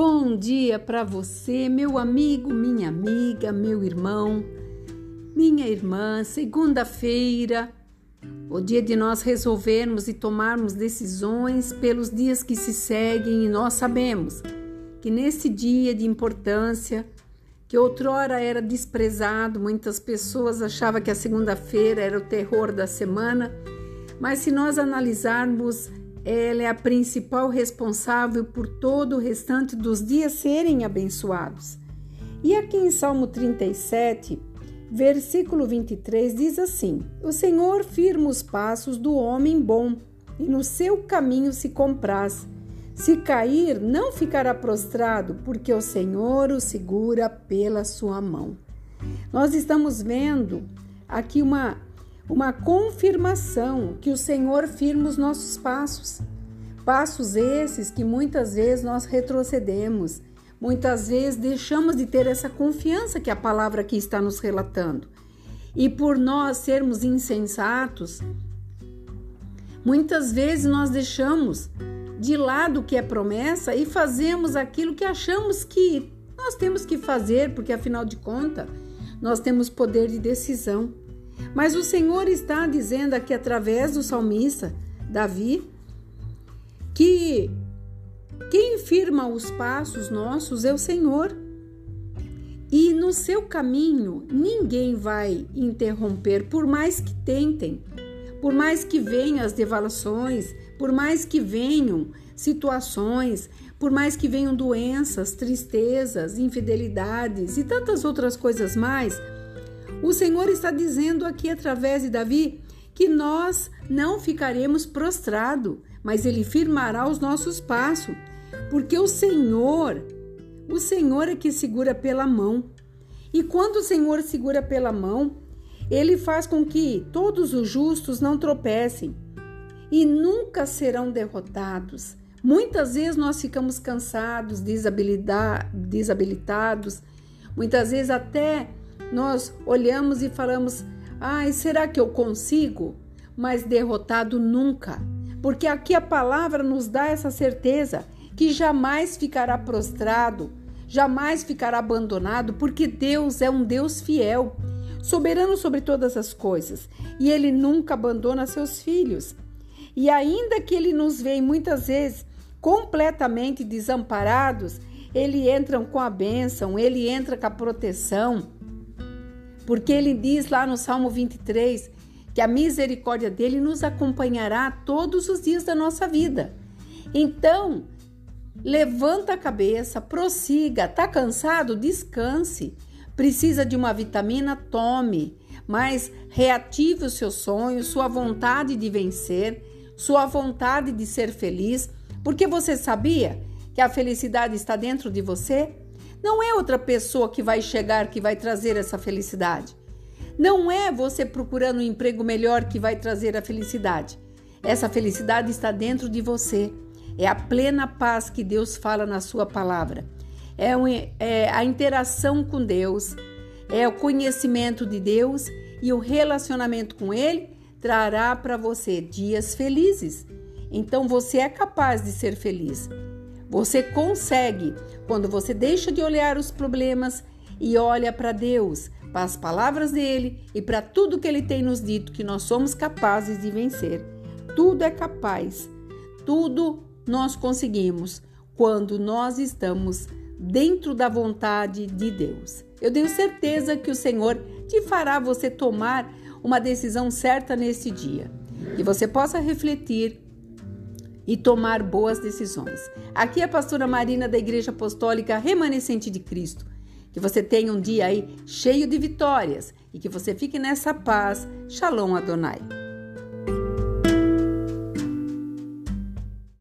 bom dia para você, meu amigo, minha amiga, meu irmão, minha irmã. Segunda-feira, o dia de nós resolvermos e tomarmos decisões pelos dias que se seguem, e nós sabemos que nesse dia de importância, que outrora era desprezado, muitas pessoas achavam que a segunda-feira era o terror da semana, mas se nós analisarmos ela é a principal responsável por todo o restante dos dias serem abençoados. E aqui em Salmo 37, versículo 23 diz assim: O Senhor firma os passos do homem bom e no seu caminho se compraz. Se cair, não ficará prostrado, porque o Senhor o segura pela sua mão. Nós estamos vendo aqui uma uma confirmação que o Senhor firma os nossos passos. Passos esses que muitas vezes nós retrocedemos, muitas vezes deixamos de ter essa confiança que a palavra aqui está nos relatando. E por nós sermos insensatos, muitas vezes nós deixamos de lado o que é promessa e fazemos aquilo que achamos que nós temos que fazer, porque afinal de contas, nós temos poder de decisão. Mas o Senhor está dizendo aqui através do salmista Davi que quem firma os passos nossos é o Senhor. E no seu caminho ninguém vai interromper, por mais que tentem, por mais que venham as devalações, por mais que venham situações, por mais que venham doenças, tristezas, infidelidades e tantas outras coisas mais o Senhor está dizendo aqui através de Davi que nós não ficaremos prostrados, mas ele firmará os nossos passos, porque o Senhor, o Senhor é que segura pela mão. E quando o Senhor segura pela mão, ele faz com que todos os justos não tropecem e nunca serão derrotados. Muitas vezes nós ficamos cansados, desabilitados, muitas vezes até nós olhamos e falamos: ai, será que eu consigo? Mas derrotado nunca, porque aqui a palavra nos dá essa certeza que jamais ficará prostrado, jamais ficará abandonado, porque Deus é um Deus fiel, soberano sobre todas as coisas, e ele nunca abandona seus filhos. E ainda que ele nos veja muitas vezes completamente desamparados, ele entra com a bênção, ele entra com a proteção porque ele diz lá no Salmo 23 que a misericórdia dele nos acompanhará todos os dias da nossa vida. Então, levanta a cabeça, prossiga. Tá cansado? Descanse. Precisa de uma vitamina? Tome. Mas reative os seus sonhos, sua vontade de vencer, sua vontade de ser feliz, porque você sabia que a felicidade está dentro de você? Não é outra pessoa que vai chegar que vai trazer essa felicidade. Não é você procurando um emprego melhor que vai trazer a felicidade. Essa felicidade está dentro de você. É a plena paz que Deus fala na Sua palavra. É, um, é a interação com Deus, é o conhecimento de Deus e o relacionamento com Ele trará para você dias felizes. Então você é capaz de ser feliz. Você consegue quando você deixa de olhar os problemas e olha para Deus, para as palavras dele e para tudo que ele tem nos dito que nós somos capazes de vencer. Tudo é capaz, tudo nós conseguimos quando nós estamos dentro da vontade de Deus. Eu tenho certeza que o Senhor te fará você tomar uma decisão certa nesse dia. Que você possa refletir e tomar boas decisões. Aqui é a pastora Marina da Igreja Apostólica Remanescente de Cristo. Que você tenha um dia aí cheio de vitórias e que você fique nessa paz. Shalom Adonai.